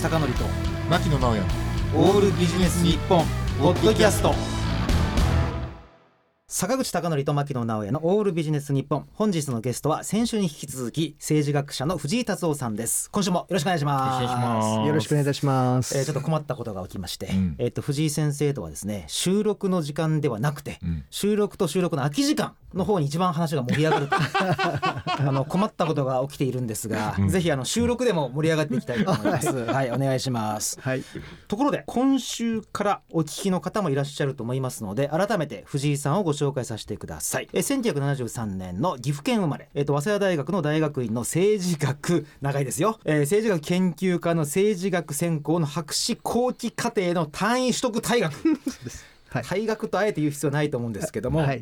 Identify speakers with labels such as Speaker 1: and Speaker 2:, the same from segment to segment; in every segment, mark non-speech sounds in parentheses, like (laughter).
Speaker 1: 貴則と
Speaker 2: 牧野直哉
Speaker 1: オールビジネス日本ポッドキャスト。坂口孝則と牧野直哉のオールビジネス日本本日のゲストは先週に引き続き政治学者の藤井達夫さんです。今週もよろしくお願いします。
Speaker 2: よろしくお願いします。
Speaker 3: よろしくお願いいたします。
Speaker 1: えーちょっと困ったことが起きまして、
Speaker 2: うん。
Speaker 1: えっ、と藤井先生とはですね収録の時間ではなくて、
Speaker 2: うん。
Speaker 1: 収録と収録の空き時間の方に一番話が盛り上がると。(laughs) あの困ったことが起きているんですが、
Speaker 2: うん。
Speaker 1: ぜひあの収録でも盛り上がっていきたいと思います。(laughs) はい、お願いします。
Speaker 3: はい。
Speaker 1: ところで今週からお聞きの方もいらっしゃると思いますので改めて藤井さんをご紹介させてください。え1973年の岐阜県生まれ、えっと早稲田大学の大学院の政治学長いですよ、えー政治学研究科の政治学専攻の博士後期課程の単位取得退学。
Speaker 3: はい。
Speaker 1: 退学とあえて言う必要はないと思うんですけども、
Speaker 3: はい。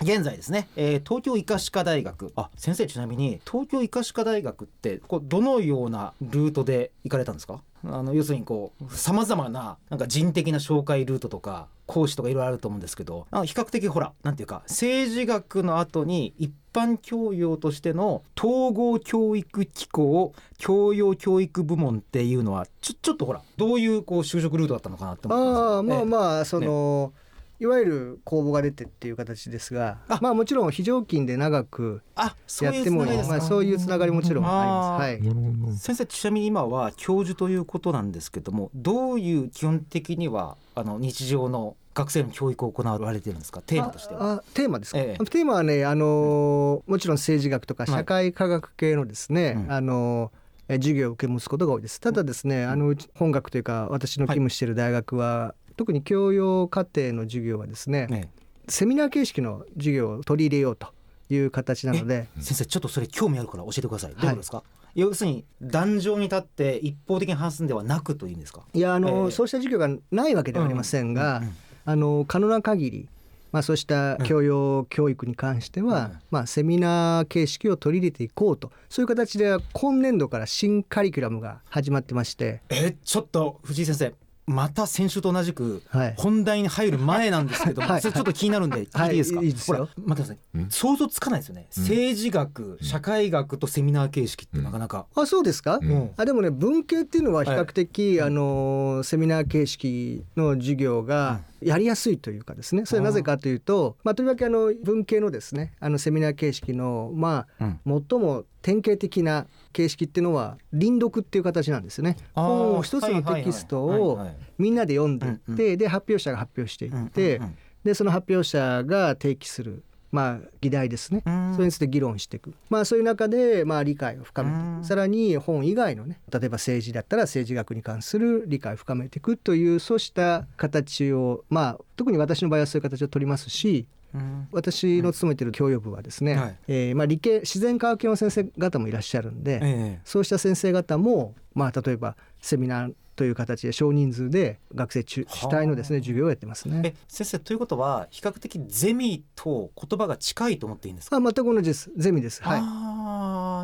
Speaker 1: 現在ですね、えー東京医科歯科大学。あ先生ちなみに東京医科歯科大学ってこうどのようなルートで行かれたんですか？あの要するにこうさまざまななんか人的な紹介ルートとか講師とかいろいろあると思うんですけど比較的ほらなんていうか政治学の後に一般教養としての統合教育機構教養教育部門っていうのはちょちょっとほらどういうこう就職ルートだったのかなって思って
Speaker 3: ああまあ
Speaker 1: あ
Speaker 3: まあその、いわゆる公募が出てっていう形ですが
Speaker 1: あ、
Speaker 3: まあもちろん非常勤で長く
Speaker 1: あそういう
Speaker 3: やってもいい、あそういうつながりもちろんあります。はい。
Speaker 1: 先生ちなみに今は教授ということなんですけどもどういう基本的にはあの日常の学生の教育を行われてるんですか？テーマとしては。
Speaker 3: ああテーマですか、
Speaker 1: ええ。
Speaker 3: テーマはね、あのーもちろん政治学とか社会科学系のですね、
Speaker 1: うん。
Speaker 3: あの授業を受け持つことが多いです。ただですね、あのうち本学というか私の勤務している大学は、特に教養課程の授業はですね、
Speaker 1: ね
Speaker 3: セミナー形式の授業を取り入れようという形なので
Speaker 1: 先生ちょっとそれ興味あるから教えてください。どうですか、要するに壇上に立って一方的に話すんではなくというんですか？
Speaker 3: いやあの、
Speaker 1: ええ。
Speaker 3: そうした授業がないわけではありませんが、
Speaker 1: うんうん
Speaker 3: あの可能な限りまあ、そうした教養教育に関しては、
Speaker 1: うん
Speaker 3: まあ、セミナー形式を取り入れていこうと。そういう形で今年度から新カリキュラムが始まってまして、
Speaker 1: えちょっと藤井先生また先週と同じく
Speaker 3: はい。
Speaker 1: 本題に入る前なんですけども、
Speaker 3: はい。
Speaker 1: それちょっと気になるんで聞いていいですか、
Speaker 3: はい。いいですよ。
Speaker 1: ほら待ってください、
Speaker 2: うん。
Speaker 1: 想像つかないですよね、
Speaker 2: うん。
Speaker 1: 政治学社会学とセミナー形式ってなかなか、
Speaker 3: あそうですか、
Speaker 2: うん。
Speaker 3: あでもね文系っていうのは比較的、あのセミナー形式の授業がやりやすいというかですね。それはなぜかというと、まあ、とりわけあの文系のですねあのセミナー形式のまあ
Speaker 1: うん。
Speaker 3: 最も典型的な形式っていうのは輪読っていう形なんですよね。本を一つのテキストをみんなで読んでいって、
Speaker 1: うん
Speaker 3: で発表者が発表してい
Speaker 1: うん
Speaker 3: って、でその発表者が提起するまあ議題ですね、
Speaker 1: うん。
Speaker 3: それについて議論していく。まあそういう中でまあ理解を深めて
Speaker 1: うん。
Speaker 3: さらに本以外のね例えば政治だったら政治学に関する理解を深めていくというそうした形をまあ特に私の場合はそういう形を取りますし
Speaker 1: うん。
Speaker 3: 私の勤めている教養部はですね、
Speaker 1: はい。
Speaker 3: えーまあ、理系自然科学系の先生方もいらっしゃるんで、
Speaker 1: え。
Speaker 3: そうした先生方も、まあ、例えばセミナーという形で少人数で学生主主体のですね授業をやってますね。
Speaker 1: ええ先生ということは比較的ゼミと言葉が近いと思っていいんですか、
Speaker 3: あ全く同じです。ゼミです。はい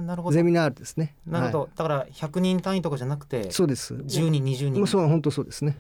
Speaker 1: なるほど。
Speaker 3: ゼミナールですね。
Speaker 1: なるほど、
Speaker 3: は
Speaker 1: だから100人単位とかじゃなくて
Speaker 3: いそうです。
Speaker 1: 10人20人。
Speaker 3: もうそう本当そうですね。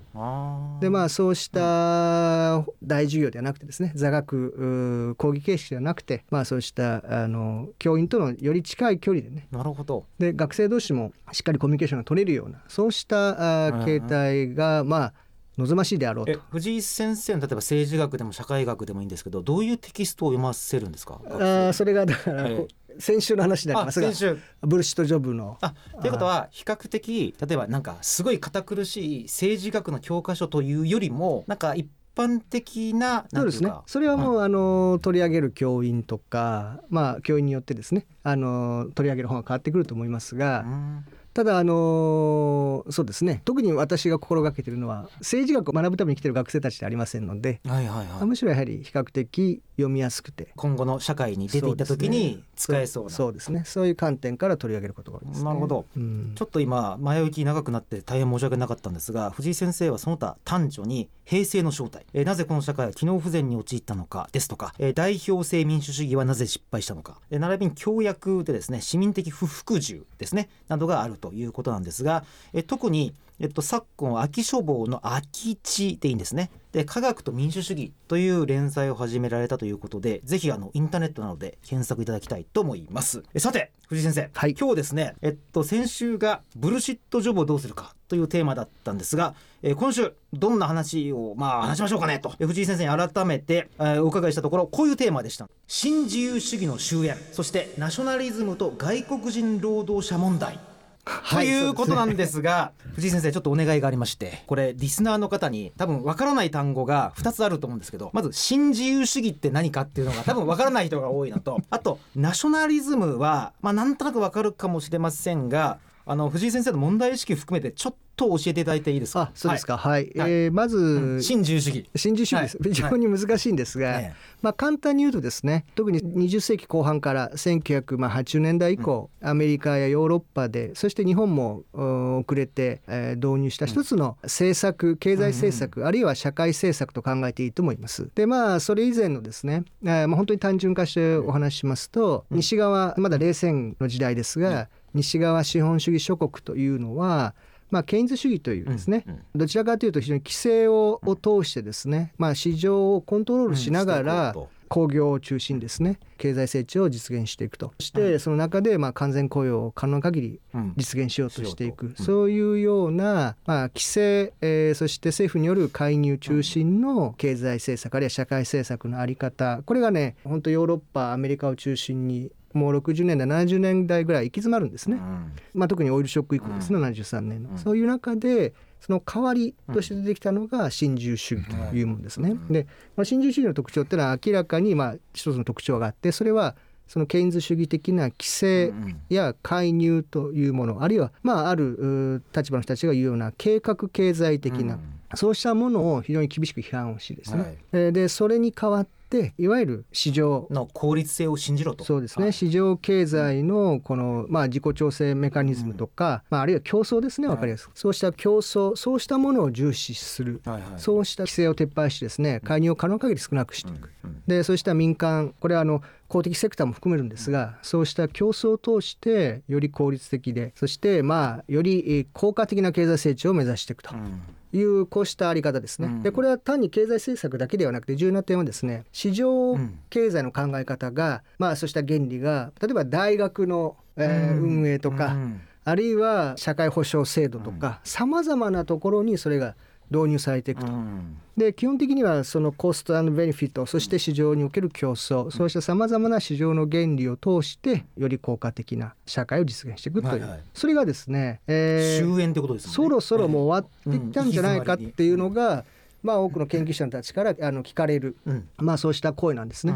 Speaker 3: でまあそうした大授業ではなくてですね座学講義形式ではなくてまあそうしたあの教員とのより近い距離でね。
Speaker 1: なるほど。
Speaker 3: で学生同士もしっかりコミュニケーションが取れるようなそうしたあ形態がまあ望ましいであろう
Speaker 1: え
Speaker 3: と。
Speaker 1: 藤井先生の例えば政治学でも社会学でもいいんですけどどういうテキストを読ませるんですか？
Speaker 3: あーそれがだから、
Speaker 1: え
Speaker 3: 先週の話になり
Speaker 1: あ
Speaker 3: ますが
Speaker 1: 先週。
Speaker 3: ブルシットジョブの。
Speaker 1: あということは比較的例えばなんかすごい堅苦しい政治学の教科書というよりもなんか一般的な
Speaker 3: そうですね。それはもう、あの取り上げる教員とかまあ教員によってですねあの取り上げる本が変わってくると思いますが、
Speaker 1: うん
Speaker 3: ただあのそうですね。特に私が心がけているのは政治学を学ぶために来ている学生たちではありませんので、
Speaker 1: はいはいはい。
Speaker 3: むしろやはり比較的読みやすくて。
Speaker 1: 今後の社会に出ていった時に使えそうな。
Speaker 3: そうですね。そういう観点から取り上げることが多いですね。
Speaker 1: なるほど。
Speaker 3: うん。
Speaker 1: ちょっと今前置き長くなって大変申し訳なかったんですが藤井先生はその他短所に平成の正体、えーなぜこの社会は機能不全に陥ったのかですとか、えー代表制民主主義はなぜ失敗したのか、えー並びに協約でですね市民的不服従ですね。などがあるということなんですが、え特にえっと、昨今秋書房の秋地でいいんですね。で科学と民主主義という連載を始められたということでぜひあのインターネットなどで検索いただきたいと思います。えさて藤井先生、
Speaker 3: はい。
Speaker 1: 今日ですねえっと先週がブルシットジョブをどうするかというテーマだったんですが、えー今週どんな話をまあ話しましょうかねと。え藤井先生に改めて、えーお伺いしたところこういうテーマでした。新自由主義の終焉そしてナショナリズムと外国人労働者問題 (laughs) ということなんですが、藤井先生ちょっとお願いがありましてこれリスナーの方に多分わからない単語が2つあると思うんですけどまず新自由主義って何かっていうのが多分わからない人が多いのと (laughs) あとナショナリズムはまあなんとなくわかるかもしれませんがあの藤井先生の問題意識含めてちょっと教えていただいていいですか？
Speaker 3: あそうですか。はい、
Speaker 1: はい。
Speaker 3: えーまず、
Speaker 1: うん。新自由主義。
Speaker 3: 新自由主義です、
Speaker 1: はい。
Speaker 3: 非常に難しいんですが、
Speaker 1: ええ。
Speaker 3: まあ、簡単に言うとですね特に20世紀後半から1980年代以降、アメリカやヨーロッパでそして日本もうん遅れて、えー導入した一つの政策経済政策、あるいは社会政策と考えていいと思います。でまあそれ以前のですね、えーまあ、本当に単純化してお話ししますと、西側まだ冷戦の時代ですが、西側資本主義諸国というのはまあ、ケインズ主義というですね、
Speaker 1: うんうん。
Speaker 3: どちらかというと非常に規制をを通してですね、まあ、市場をコントロールしなが
Speaker 1: うん
Speaker 3: ら
Speaker 1: う
Speaker 3: 工業を中心にですね。経済成長を実現していくと。そしてその中でまあ完全雇用を可能な限り
Speaker 1: うん。
Speaker 3: 実現しようとしていく、そういうような、まあ、規制、えーそして政府による介入中心の経済政策あるいは社会政策のあり方。これがね本当ヨーロッパアメリカを中心にもう60年代70年代ぐらい行き詰まるんですね。
Speaker 1: うん。
Speaker 3: まあ、特にオイルショック以降ですね、73年の、
Speaker 1: うん。
Speaker 3: そういう中でその代わりとして出てきたのが新自由主義というものですね。で、まあ、新自由主義の特徴っていうのは明らかにまあ一つの特徴があってそれはそのケインズ主義的な規制
Speaker 1: うん
Speaker 3: や介入というものあるいはまああるう立場の人たちが言うような計画経済的な、
Speaker 1: うん。
Speaker 3: そうしたものを非常に厳しく批判をしですね、でそれに代わっていわゆる市場
Speaker 1: の効率性を信じろと。
Speaker 3: そうですね、
Speaker 1: はい。
Speaker 3: 市場経済のこの、まあ、自己調整メカニズムとか、まあ、あるいは競争ですね。分かりやすく、そうした競争そうしたものを重視する、
Speaker 1: はい。はい
Speaker 3: そうした規制を撤廃してですね介入を可能限り少なくしていく、
Speaker 1: うん。
Speaker 3: でそうした民間これはあの公的セクターも含めるんですが、そうした競争を通してより効率的でそしてまあよりえー効果的な経済成長を目指していくと。
Speaker 1: うん
Speaker 3: いうこうしたあり方ですね、
Speaker 1: うん。
Speaker 3: でこれは単に経済政策だけではなくて重要な点はですね市場経済の考え方が、まあそうした原理が例えば大学の、えー
Speaker 1: うん。
Speaker 3: 運営とか、
Speaker 1: うん。
Speaker 3: あるいは社会保障制度とかさまざまなところにそれが導入されていくと。
Speaker 1: うん。
Speaker 3: で基本的にはそのコストベネフィットそして市場における競争、そうしたさまざまな市場の原理を通してより効果的な社会を実現していくという、
Speaker 1: はいはい。
Speaker 3: それがですね、えー
Speaker 1: 終焉ってことですね。
Speaker 3: そろそろもう終わってきたんじゃないかっていうのが、まあ多くの研究者たちからあの聞かれる、
Speaker 1: うん。
Speaker 3: まあそうした声なんですね。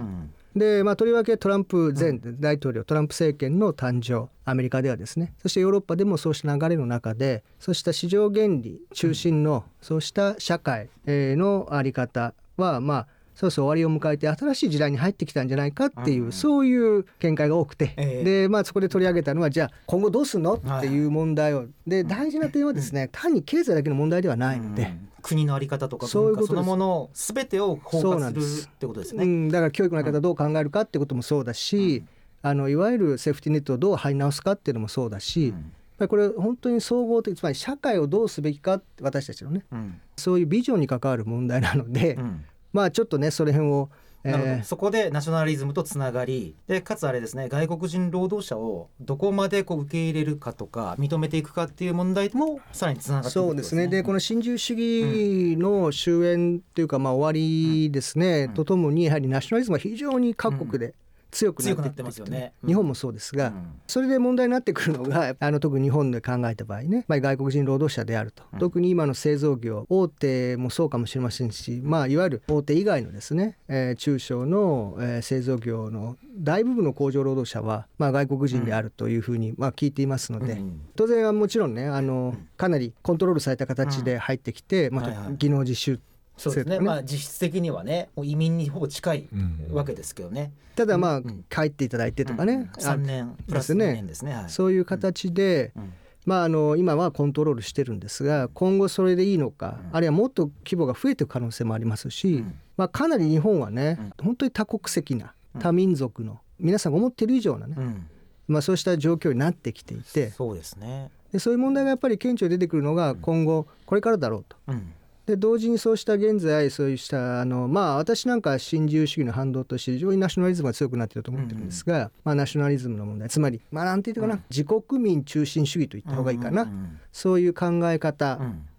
Speaker 1: うん
Speaker 3: で、まあ、とりわけトランプ前大統領、トランプ政権の誕生アメリカではですね。そしてヨーロッパでもそうした流れの中でそうした市場原理中心のそうした社会えーのあり方はまあそろそろ終わりを迎えて新しい時代に入ってきたんじゃないかっていう、
Speaker 1: うん。
Speaker 3: そういう見解が多くて、
Speaker 1: ええ。
Speaker 3: でまあそこで取り上げたのはじゃあ今後どうすんの？っていう問題を。で大事な点はですね単に経済だけの問題ではないので。
Speaker 1: うん。国のあり方とか
Speaker 3: そういうことです。
Speaker 1: 文化そのものを全てを包括
Speaker 3: です。す
Speaker 1: るってことですね。
Speaker 3: うん、だから教育のやり方どう考えるかってこともそうだし、あのいわゆるセーフティーネットをどう張り直すかっていうのもそうだし、やっぱりこれ本当に総合的つまり社会をどうすべきか私たちのね
Speaker 1: うん。
Speaker 3: そういうビジョンに関わる問題なので、
Speaker 1: うん
Speaker 3: まあちょっとねその辺を、え
Speaker 1: なるほど
Speaker 3: ー
Speaker 1: そこでナショナリズムとつながりでかつあれですね外国人労働者をどこまでこう受け入れるかとか認めていくかっていう問題もさらにつながっていく
Speaker 3: そうですね。でこの新自由主義の終焉というか、まあ、終わりですね、
Speaker 1: うん。
Speaker 3: とともにやはりナショナリズムが非常に各国で強くなって
Speaker 1: ますよね。うん。
Speaker 3: 日本もそうですが、
Speaker 1: うん。
Speaker 3: それで問題になってくるのが (laughs) あの特に日本で考えた場合ね、まあ、外国人労働者であると、
Speaker 1: うん。
Speaker 3: 特に今の製造業大手もそうかもしれませんし、まあ、いわゆる大手以外のですね、えー中小の、えー製造業の大部分の工場労働者は、まあ、外国人であるというふうに、まあ、聞いていますので、
Speaker 1: うん。
Speaker 3: 当然はもちろんねあのかなりコントロールされた形で入ってきて、ま技能実習
Speaker 1: そうですね。
Speaker 3: ね。
Speaker 1: まあ実質的にはねもう移民にほぼ近い
Speaker 2: うん。
Speaker 1: わけですけどね。
Speaker 3: ただまあ
Speaker 1: うん。
Speaker 3: 帰っていただいてとかね、あ
Speaker 1: 3年プラス2年ですね。はい。
Speaker 3: そういう形で、
Speaker 1: うん。
Speaker 3: まあ、あの今はコントロールしてるんですが今後それでいいのか、
Speaker 1: うん。
Speaker 3: あるいはもっと規模が増えていく可能性もありますし、
Speaker 1: うん。
Speaker 3: まあ、かなり日本はね、本当に多国籍な多民族の皆さんが思ってる以上なね、
Speaker 1: うん。
Speaker 3: まあ、そうした状況になってきていて
Speaker 1: そうですね。
Speaker 3: でそういう問題がやっぱり顕著に出てくるのが今後これからだろうと。
Speaker 1: うん
Speaker 3: で同時にそうした現在そうしたあのまあ私なんかは新自由主義の反動として非常にナショナリズムが強くなっていると思ってるんですが、まあ、ナショナリズムの問題。つまりまあなんて言うかな、自国民中心主義と言った方がいいかな、
Speaker 1: うん
Speaker 3: そういう考え方。
Speaker 1: うん。
Speaker 3: あ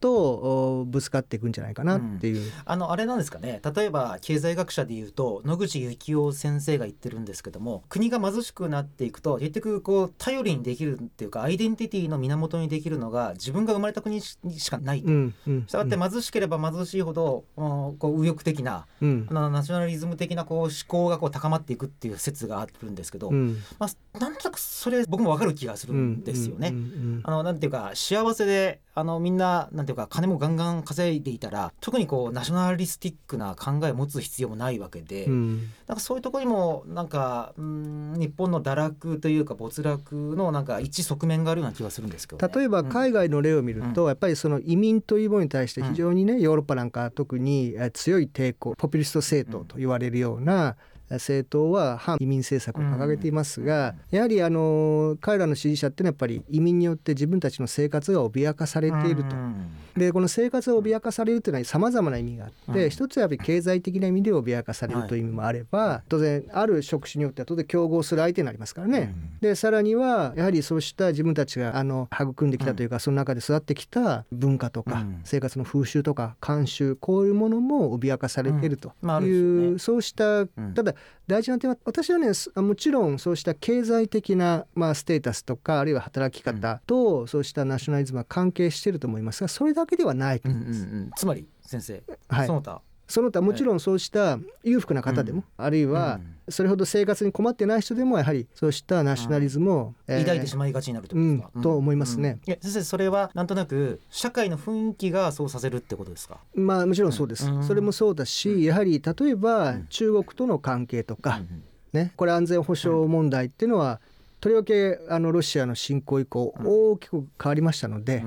Speaker 3: とおぶつかっていくんじゃないかなっていう。
Speaker 1: あのあれなんですかね例えば経済学者でいうと野口幸雄先生が言ってるんですけども国が貧しくなっていくと結局こう頼りにできるっていうかアイデンティティの源にできるのが自分が生まれた国にししかない。
Speaker 3: うんうん
Speaker 1: したがって貧しければ貧しいほど、うんこう右翼的な
Speaker 3: うん
Speaker 1: ナショナリズム的なこう思考がこう高まっていくっていう説があるんですけど、
Speaker 3: うん
Speaker 1: まあ、なんとなくそれ僕もわかる気がするんですよね。
Speaker 3: うんうん
Speaker 1: あのなんていうか幸せであのみんななんていうか金もガンガン稼いでいたら特にこうナショナリスティックな考えを持つ必要もないわけで、
Speaker 3: うん。
Speaker 1: なんかそういうところにもなんかうん日本の堕落というか没落のなんか一側面があるような気がするんですけど、ね、
Speaker 3: 例えば海外の例を見ると、やっぱりその移民というものに対して非常にね、ヨーロッパなんか特にえ強い抵抗ポピュリスト政党と言われるようなえ政党は反移民政策を掲げていますが、やはりあの彼らの支持者っていうのはやっぱり移民によって自分たちの生活が脅かされていると。
Speaker 1: うん。
Speaker 3: でこの生活を脅かされるというのはさまざまな意味があって、
Speaker 1: うん。
Speaker 3: 一つはやっぱり経済的な意味で脅かされるという意味もあれば、当然ある職種によっては当然競合する相手になりますからね。でさらにはやはりそうした自分たちがあの育んできたというか、その中で育ってきた文化とか、
Speaker 1: うん。
Speaker 3: 生活の風習とか慣習こういうものも脅かされているという、
Speaker 1: でしょうね
Speaker 3: そうした、
Speaker 1: ん。
Speaker 3: ただ大事な点は私はねすもちろんそうした経済的な、まあ、ステータスとかあるいは働き方と、そうしたナショナリズムは関係していると思いますがそれだけではないと
Speaker 1: うんうん
Speaker 3: 思います。
Speaker 1: うんつまり先生、
Speaker 3: はい。
Speaker 1: その他。
Speaker 3: その他もちろんそうした裕福な方でも、あるいはそれほど生活に困ってない人でもやはりそうしたナショナリズムを、えー
Speaker 1: 抱いてしまいがちになるとですか、
Speaker 3: うんと思いますね。
Speaker 1: うん。先生それはなんとなく社会の雰囲気がそうさせるってことですか？
Speaker 3: まあもちろんそうです、
Speaker 1: うん。
Speaker 3: それもそうだしやはり例えば
Speaker 1: うん。
Speaker 3: 中国との関係とか、
Speaker 1: うん
Speaker 3: ね、これ安全保障問題っていうのは、とりわけあのロシアの侵攻以降
Speaker 1: うん。
Speaker 3: 大きく変わりましたので、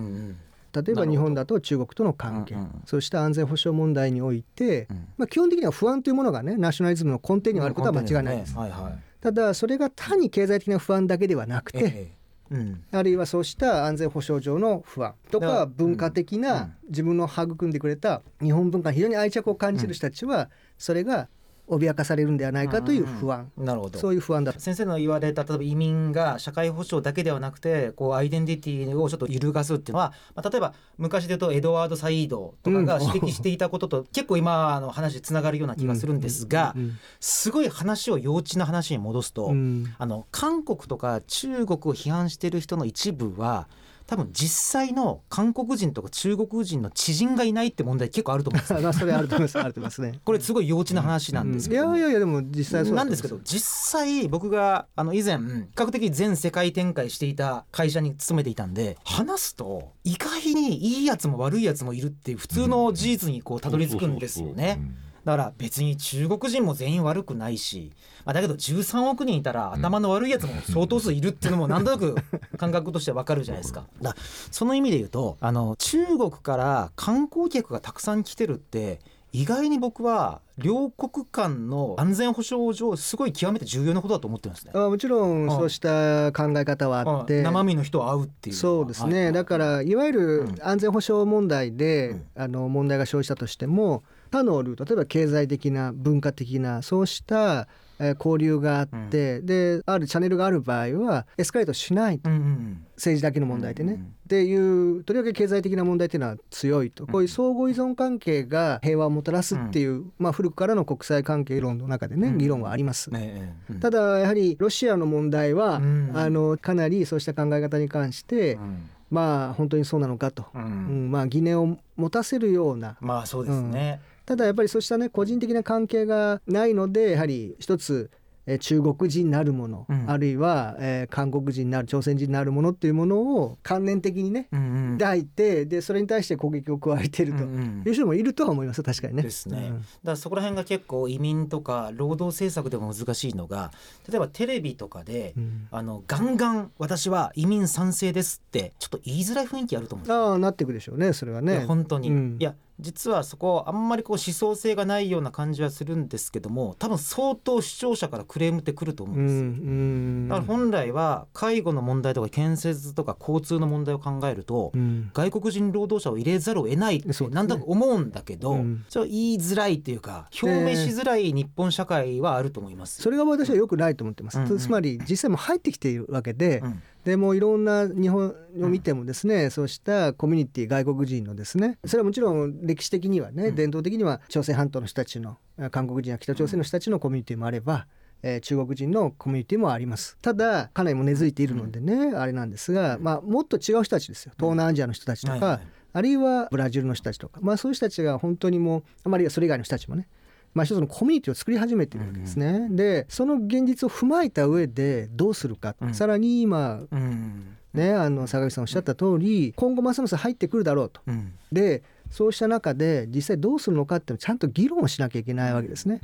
Speaker 3: 例えば日本だと中国との関係、
Speaker 1: うんうん。
Speaker 3: そうした安全保障問題において、
Speaker 1: うん。
Speaker 3: まあ、基本的には不安というものがねナショナリズムの根底にはあることは間違いないです。
Speaker 1: はいはい。
Speaker 3: ただそれが単に経済的な不安だけではなくて、
Speaker 1: ええ。うん
Speaker 3: あるいはそうした安全保障上の不安と
Speaker 1: だか
Speaker 3: 文化的
Speaker 1: うん
Speaker 3: な自分の育んでくれた日本文化に非常に愛着を感じる人たちはそれが脅かされるんではないかという不安。
Speaker 1: なるほど。
Speaker 3: そういう不安だ。
Speaker 1: 先生の言われた例えば移民が社会保障だけではなくてこうアイデンティティをちょっと揺るがすっていうのは、まあ、例えば昔で言うとエドワード・サイードとかが指摘していたことと (laughs) 結構今の話つながるような気がするんですが
Speaker 3: うん
Speaker 1: すごい話を幼稚な話に戻すと、
Speaker 3: うん。
Speaker 1: あの韓国とか中国を批判している人の一部は多分実際の韓国人とか中国人の知人がいないって問題結構あると思うんです。よ (laughs)
Speaker 3: まあそれあると思います。あると思いますね。(laughs)
Speaker 1: これすごい幼稚な話なんですけど。も、
Speaker 3: うんいやいやいやでも実際そう
Speaker 1: なんですけど。実際僕があの以前比較的全世界展開していた会社に勤めていたんで話すと意外にいいやつも悪いやつもいるっていう普通の事実にこうたどり着くんですよね。だから別に中国人も全員悪くないし、まあ、だけど13億人いたら頭の悪いやつも相当数いるっていうのもなんとなく感覚としてわかるじゃないですか。だからその意味で言うとあの中国から観光客がたくさん来てるって意外に僕は両国間の安全保障上すごい極めて重要なことだと思ってるんですね。
Speaker 3: あもちろんそうした考え方はあって
Speaker 1: 生身の人を会うっていう
Speaker 3: そうですね、
Speaker 1: はい
Speaker 3: だからいわゆる安全保障問題で、
Speaker 1: うん。
Speaker 3: あの問題が生じたとしても他のルート例えば経済的な文化的なそうしたえー交流があって、であるチャンネルがある場合はエスカレートしないと。
Speaker 1: うんうん
Speaker 3: 政治だけの問題でね、
Speaker 1: うんうん
Speaker 3: っていうとりわけ経済的な問題っていうのは強いと、こういう相互依存関係が平和をもたらすっていう、まあ、古くからの国際関係論の中でね、
Speaker 1: うん。
Speaker 3: 議論はあります。
Speaker 1: ね
Speaker 3: ただやはりロシアの問題は、
Speaker 1: うん。
Speaker 3: あのかなりそうした考え方に関して、
Speaker 1: うん。
Speaker 3: まあ本当にそうなのかと、
Speaker 1: う
Speaker 3: うん。んまあ、疑念を持たせるような。
Speaker 1: まあそうですね。
Speaker 3: ただやっぱりそうしたね個人的な関係がないのでやはり一つえー中国人なるもの、
Speaker 1: うん。
Speaker 3: あるいは、えー韓国人なる朝鮮人なるものっていうものを関連的にね
Speaker 1: うんうん。
Speaker 3: 抱いてでそれに対して攻撃を加えているという人もいるとは思います確かにね。
Speaker 1: ですね、
Speaker 3: うん。
Speaker 1: だからそこら辺が結構移民とか労働政策でも難しいのが例えばテレビとかで、
Speaker 3: うん。
Speaker 1: あのガンガン私は移民賛成ですってちょっと言いづらい雰囲気あると思うんですよ。
Speaker 3: ああなっていくでしょうねそれはいね。
Speaker 1: や本当に、
Speaker 3: うん。
Speaker 1: いや実はそこあんまりこう思想性がないような感じはするんですけども多分相当視聴者からクレームってくると思うんですだから本来は介護の問題とか建設とか交通の問題を考えると、
Speaker 3: うん。
Speaker 1: 外国人労働者を入れざるを得ないってなんとなく思うんだけど、
Speaker 3: うん。
Speaker 1: それは言いづらいっていうか表明しづらい日本社会はあると思います。
Speaker 3: それが私は良くないと思ってます、
Speaker 1: うんうん。
Speaker 3: つまり実際もう入ってきているわけで、
Speaker 1: うん
Speaker 3: でもういろんな日本を見てもですね、そうしたコミュニティ外国人のですねそれはもちろん歴史的にはね、
Speaker 1: うん。
Speaker 3: 伝統的には朝鮮半島の人たちのあ韓国人や北朝鮮の人たちのコミュニティもあれば、えー中国人のコミュニティもあります。ただかなりも根付いているのでね、あれなんですが、まあ、もっと違う人たちですよ。東南アジアの人たちとか、
Speaker 1: はいはい。
Speaker 3: あるいはブラジルの人たちとか、まあ、そういう人たちが本当にもうあまりそれ以外の人たちもねまあ、一つのコミュニティを作り始めているわけですね。でその現実を踏まえた上でどうするか、
Speaker 1: うん。
Speaker 3: さらに今
Speaker 1: うん。
Speaker 3: ねあの坂口さんおっしゃった通り今後ますます入ってくるだろうと。
Speaker 1: うん。
Speaker 3: でそうした中で実際どうするのかっていうのをちゃんと議論をしなきゃいけないわけですね。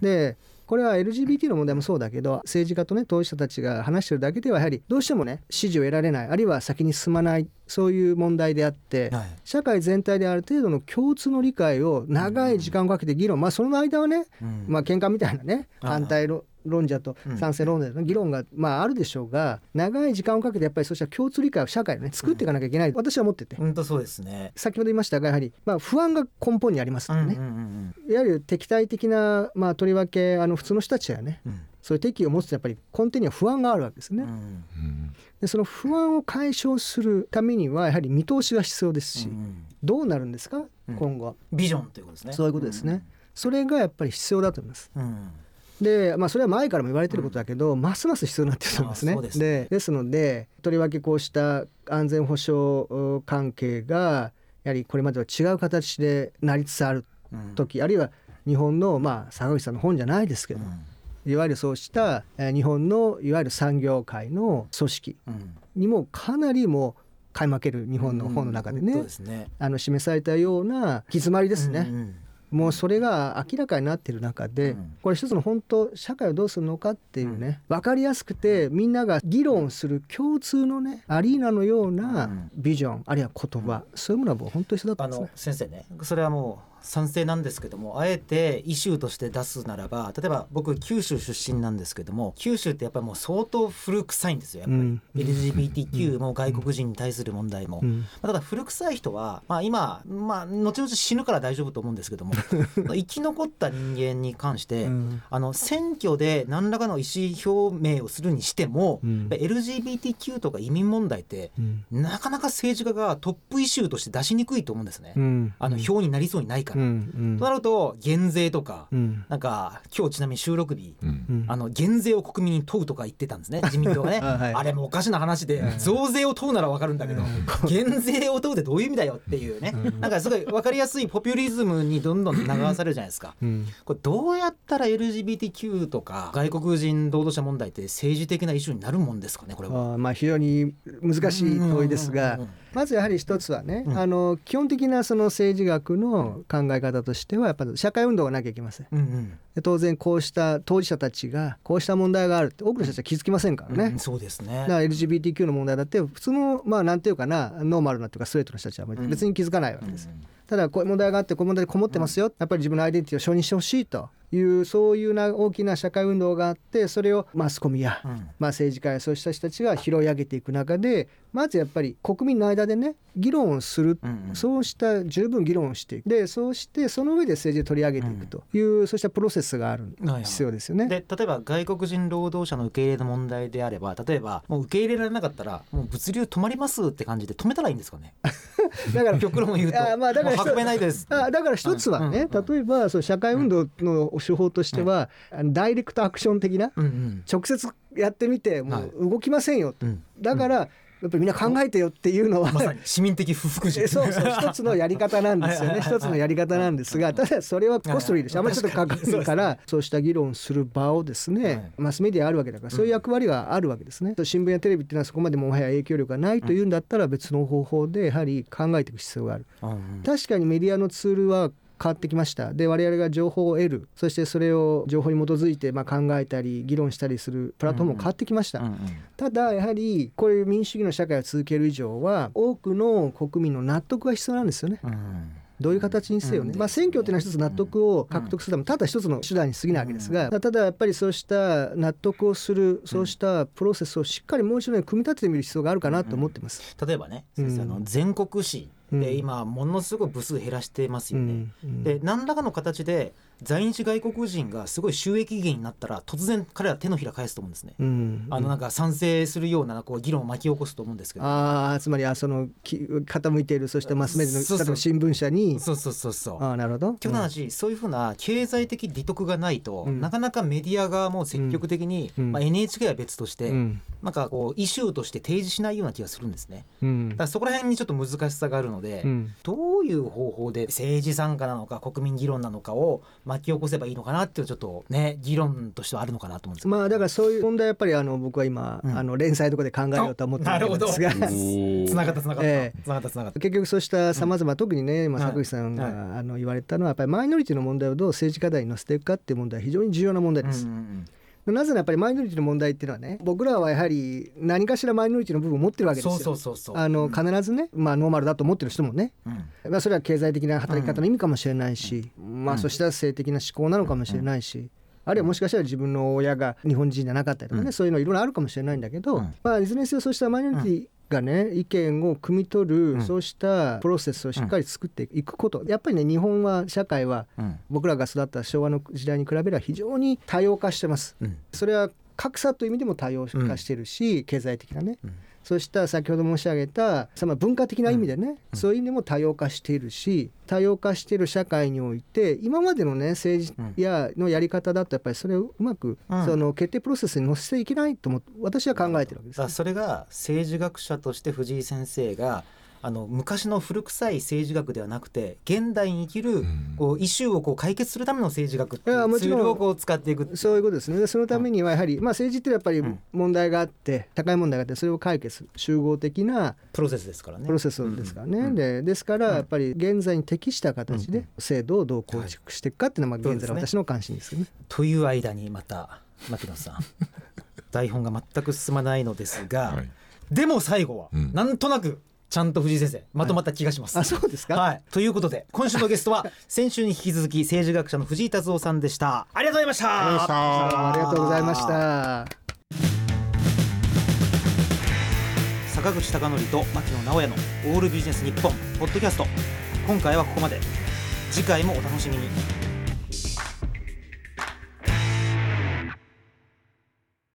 Speaker 3: でこれは LGBT の問題もそうだけど政治家とね当事者たちが話してるだけではやはりどうしてもね支持を得られないあるいは先に進まないそういう問題であって、
Speaker 1: はい。
Speaker 3: 社会全体である程度の共通の理解を長い時間をかけて議論、まあその間はね、
Speaker 1: うん。
Speaker 3: まあ喧嘩みたいなね反対論論者と
Speaker 1: うん。
Speaker 3: 賛成論者の議論がまああるでしょうが長い時間をかけてやっぱりそうした共通理解を社会をね作っていかなきゃいけない私は思ってて。
Speaker 1: 本当そうですね。
Speaker 3: 先ほど言いましたがやはりまあ不安が根本にありますよね。
Speaker 1: うんうんうん
Speaker 3: いわゆる敵対的なまあとりわけあの普通の人たちはね
Speaker 1: うん。
Speaker 3: そういう敵意を持つとやっぱり根底には不安があるわけですね。
Speaker 1: うん
Speaker 3: でその不安を解消するためにはやはり見通しが必要ですし
Speaker 1: うん
Speaker 3: どうなるんですか？
Speaker 1: うん。
Speaker 3: 今後。
Speaker 1: ビジョンということですね。
Speaker 3: そういうことですね。それがやっぱり必要だと思います。
Speaker 1: うん。
Speaker 3: で、まあ、それは前からも言われてることだけど、ますます必要になってると思いますね。
Speaker 1: あそうです
Speaker 3: でですのでとりわけこうした安全保障関係がやはりこれまでは違う形でなりつつある
Speaker 1: うん。
Speaker 3: 時、あるいは日本の、まあ、坂口さんの本じゃないですけど、
Speaker 1: うん。
Speaker 3: いわゆるそうしたえー日本のいわゆる産業界の組織
Speaker 1: うん。
Speaker 3: にもかなりもう買い負ける日本の本の中でね、
Speaker 1: そうですね。
Speaker 3: あの示されたような行き詰まりですね。
Speaker 1: うんうん
Speaker 3: もうそれが明らかになっている中で、
Speaker 1: うん。
Speaker 3: これ一つの本当社会をどうするのかっていうね、分かりやすくてみんなが議論する共通のねアリーナのよう
Speaker 1: う
Speaker 3: なん。ビジョン、あるいは言葉、そういうものはもう本当に必要だ
Speaker 1: あ
Speaker 3: ったんですね。
Speaker 1: の。先生ねそれはもう賛成なんですけどもあえてイシューとして出すならば例えば僕九州出身なんですけども九州ってやっぱりもう相当古臭いんですよやっぱり、
Speaker 3: うん。
Speaker 1: LGBTQ も外国人に対する問題も、
Speaker 3: うん。
Speaker 1: まあただ古臭い人は、まあ、今、まあ、後々死ぬから大丈夫と思うんですけども (laughs) 生き残った人間に関して、
Speaker 3: うん。
Speaker 1: あの選挙で何らかの意思表明をするにしても、
Speaker 3: うん。
Speaker 1: LGBTQ とか移民問題って
Speaker 3: うん。
Speaker 1: なかなか政治家がトップイシューとして出しにくいと思うんですね。
Speaker 3: うん。
Speaker 1: あの票になりそうにないか
Speaker 3: う
Speaker 1: ら。
Speaker 3: ん。
Speaker 1: となると減税とか、
Speaker 3: うん。
Speaker 1: なんか今日ちなみに収録日、
Speaker 2: うん。
Speaker 3: うん。
Speaker 1: あの減税を国民に問うとか言ってたんですね (laughs) 自民党がね。
Speaker 3: あはい。
Speaker 1: あれもおかしな話で増税を問うなら分かるんだけど減税を問うってどういう意味だよっていうね。なんかすごい分かりやすいポピュリズムにどんどん流されるじゃないですか。
Speaker 3: うん。
Speaker 1: これどうやったら LGBTQ とか外国人労働者問題って政治的なイシューになるもんですかねこれは。
Speaker 3: あーまあ非常に難しい問いですが
Speaker 1: うんうんうんうん。
Speaker 3: まずやはり一つはね、
Speaker 1: うん。
Speaker 3: あの基本的なその政治学の考え方としてはやっぱり社会運動がなきゃいけません。
Speaker 1: うんうん
Speaker 3: で当然こうした当事者たちがこうした問題があるって多くの人たちは気づきませんからね。
Speaker 1: うんそうですね
Speaker 3: だから LGBTQ の問題だって普通のまあなんていうかなノーマルなというかストレートの人たちは別に気づかないわけです。ただこういう問題があってこういう問題でこもってますよ、やっぱり自分のアイデンティティを承認してほしいというそういうな大きな社会運動があってそれをマスコミや、
Speaker 1: うん
Speaker 3: まあ、政治家やそうした人たちが拾い上げていく中でまずやっぱり国民の間でね議論をする、
Speaker 1: うんうん。
Speaker 3: そうした十分議論をしていく。でそうしてその上で政治で取り上げていくという、そうしたプロセスがある
Speaker 1: はいはい。
Speaker 3: 必要ですよね。
Speaker 1: で例えば外国人労働者の受け入れの問題であれば例えばもう受け入れられなかったらもう物流止まりますって感じで止めたらいいんですかね？(laughs)
Speaker 3: だから
Speaker 1: 極論を言うと。
Speaker 3: あまあだから
Speaker 1: 運べないです。
Speaker 3: あだから一つはね、
Speaker 1: うんうん
Speaker 3: 例えばそう社会運動の手法としては、あのダイレクトアクション的な
Speaker 1: うんうん。
Speaker 3: 直接やってみてもう動きませんよと、
Speaker 1: うん。
Speaker 3: だからやっぱりみんな考えてよっていうのは、
Speaker 1: まさに市民的不服
Speaker 3: そうそう一つのやり方なんですよね。一つのやり方なんですがただそれはコストリーでしょあんまりちょっとかかるからそうした議論する場をですねマスメディアあるわけだからそういう役割があるわけですね。新聞やテレビっていうのはそこまでもはや影響力がないというんだったら別の方法でやはり考えていく必要がある。確かにメディアのツールは変わってきました。で我々が情報を得る。そしてそれを情報に基づいてまあ考えたり議論したりするプラットフォームも変わってきました、
Speaker 1: うんうん。
Speaker 3: ただやはりこういう民主主義の社会を続ける以上は多くの国民の納得が必要なんですよね。
Speaker 1: うん
Speaker 3: どういう形にせよね、
Speaker 1: うん
Speaker 3: まあ、選挙っていうのは一つ納得を獲得するためただ一つの手段に過ぎないわけですが、ただやっぱりそうした納得をするそうしたプロセスをしっかりもう一度ね組み立ててみる必要があるかなと思ってます。
Speaker 1: 例えばね
Speaker 3: うん。
Speaker 1: 先生あの全国紙で
Speaker 3: うん
Speaker 1: 今ものすごい部数減らしてますよね。
Speaker 3: うんうん
Speaker 1: で何らかの形で在日外国人がすごい収益源になったら突然彼ら手のひら返すと思うんですね。
Speaker 3: うん
Speaker 1: あのなんか賛成するようなこう議論を巻き起こすと思うんですけど。
Speaker 3: ああつまりあそのき傾いているそうしたマスメディアの
Speaker 1: そうそう
Speaker 3: 例えば新聞社に
Speaker 1: そうそうそうそう。
Speaker 3: ああなるほど。
Speaker 1: っていう話、そういうふうな経済的利得がないと、
Speaker 3: うん
Speaker 1: なかなかメディア側も積極的に、
Speaker 3: うん
Speaker 1: まあ、NHK は別として、
Speaker 3: うん
Speaker 1: なんかこうイシューとして提示しないような気がするんですね。
Speaker 3: うん
Speaker 1: だからそこら辺にちょっと難しさがあるので、
Speaker 3: うん。
Speaker 1: どういう方法で政治参加なのか国民議論なのかを巻き起こせばいいのかなっていうのはちょっとね議論としてはあるのかなと思うんですけど
Speaker 3: まあだからそういう問題はやっぱりあの僕は今、
Speaker 1: うん。
Speaker 3: あの連載とかで考えようと思ってるんですが。
Speaker 1: つな (laughs) がったつながった、
Speaker 3: ええ。
Speaker 1: つながったつながった。
Speaker 3: 結局そうしたさまざま特にね今
Speaker 1: はい
Speaker 3: 坂口さんが、
Speaker 1: は
Speaker 3: あの言われたのはやっぱりマイノリティの問題をどう政治課題に乗せていくかっていう問題は非常に重要な問題
Speaker 1: うん
Speaker 3: です。
Speaker 1: うんうん
Speaker 3: なぜならやっぱりマイノリティの問題っていうのはね僕らはやはり何かしらマイノリティの部分を持ってるわけですよ。
Speaker 1: そうそうそうそう。
Speaker 3: あの必ずね、まあ、ノーマルだと思ってる人もね、
Speaker 1: うん。
Speaker 3: まあ、それは経済的な働き方の意味かもしれないし、まあ、
Speaker 1: うん。
Speaker 3: そしたら性的な思考なのかもしれないし、あるいはもしかしたら自分の親が日本人じゃなかったりとかね、
Speaker 1: うん。
Speaker 3: そういうのいろいろあるかもしれないんだけど、
Speaker 1: うん。
Speaker 3: まあ、いずれにせよそうしたマイノリティがね、意見を汲み取る、
Speaker 1: うん。
Speaker 3: そうしたプロセスをしっかり作っていくこと、やっぱりね日本は社会は
Speaker 1: うん。
Speaker 3: 僕らが育った昭和の時代に比べれば非常に多様化してます。
Speaker 1: うん。
Speaker 3: それは格差という意味でも多様化してるし、経済的なね、
Speaker 1: うん
Speaker 3: そうした先ほど申し上げたさまあ文化的な意味でね、そういう意味でも多様化しているし多様化している社会において今までのね政治やのやり方だとやっぱりそれをうまく、
Speaker 1: うん。
Speaker 3: その決定プロセスに乗せていけないと思って私は考えてるわけです
Speaker 1: だから。それが政治学者として藤井先生があの昔の古臭い政治学ではなくて現代に生きるこうイシューをこう解決するための政治学っていうツールをこう使っていく
Speaker 3: そういうことですね。でそのためにはやはり、まあ、政治ってやっぱり
Speaker 1: うん。
Speaker 3: 問題があって高い問題があってそれを解決する集合的な
Speaker 1: プロセスですからね。
Speaker 3: プロセスですからね、
Speaker 1: うん。
Speaker 3: でですからやっぱり現在に適した形で制度をどう構築していくかっていうのはまあ現在の私の関心ですよね。
Speaker 1: という間にまた牧野さん (laughs) 台本が全く進まないのですが、
Speaker 2: はい。
Speaker 1: でも最後は、
Speaker 2: うん。
Speaker 1: なんとなくちゃんと藤井先生まとまった気がします。
Speaker 3: あそうですか、
Speaker 1: はい、ということで今週のゲストは先週に引き続き政治学者の藤井達夫さんでした。ありがとうございました。
Speaker 2: ありがとうございました。
Speaker 3: どうもありがとうございました。
Speaker 1: 坂口孝則と牧野直哉のオールビジネス日本ポッドキャスト。今回はここまで。次回もお楽しみに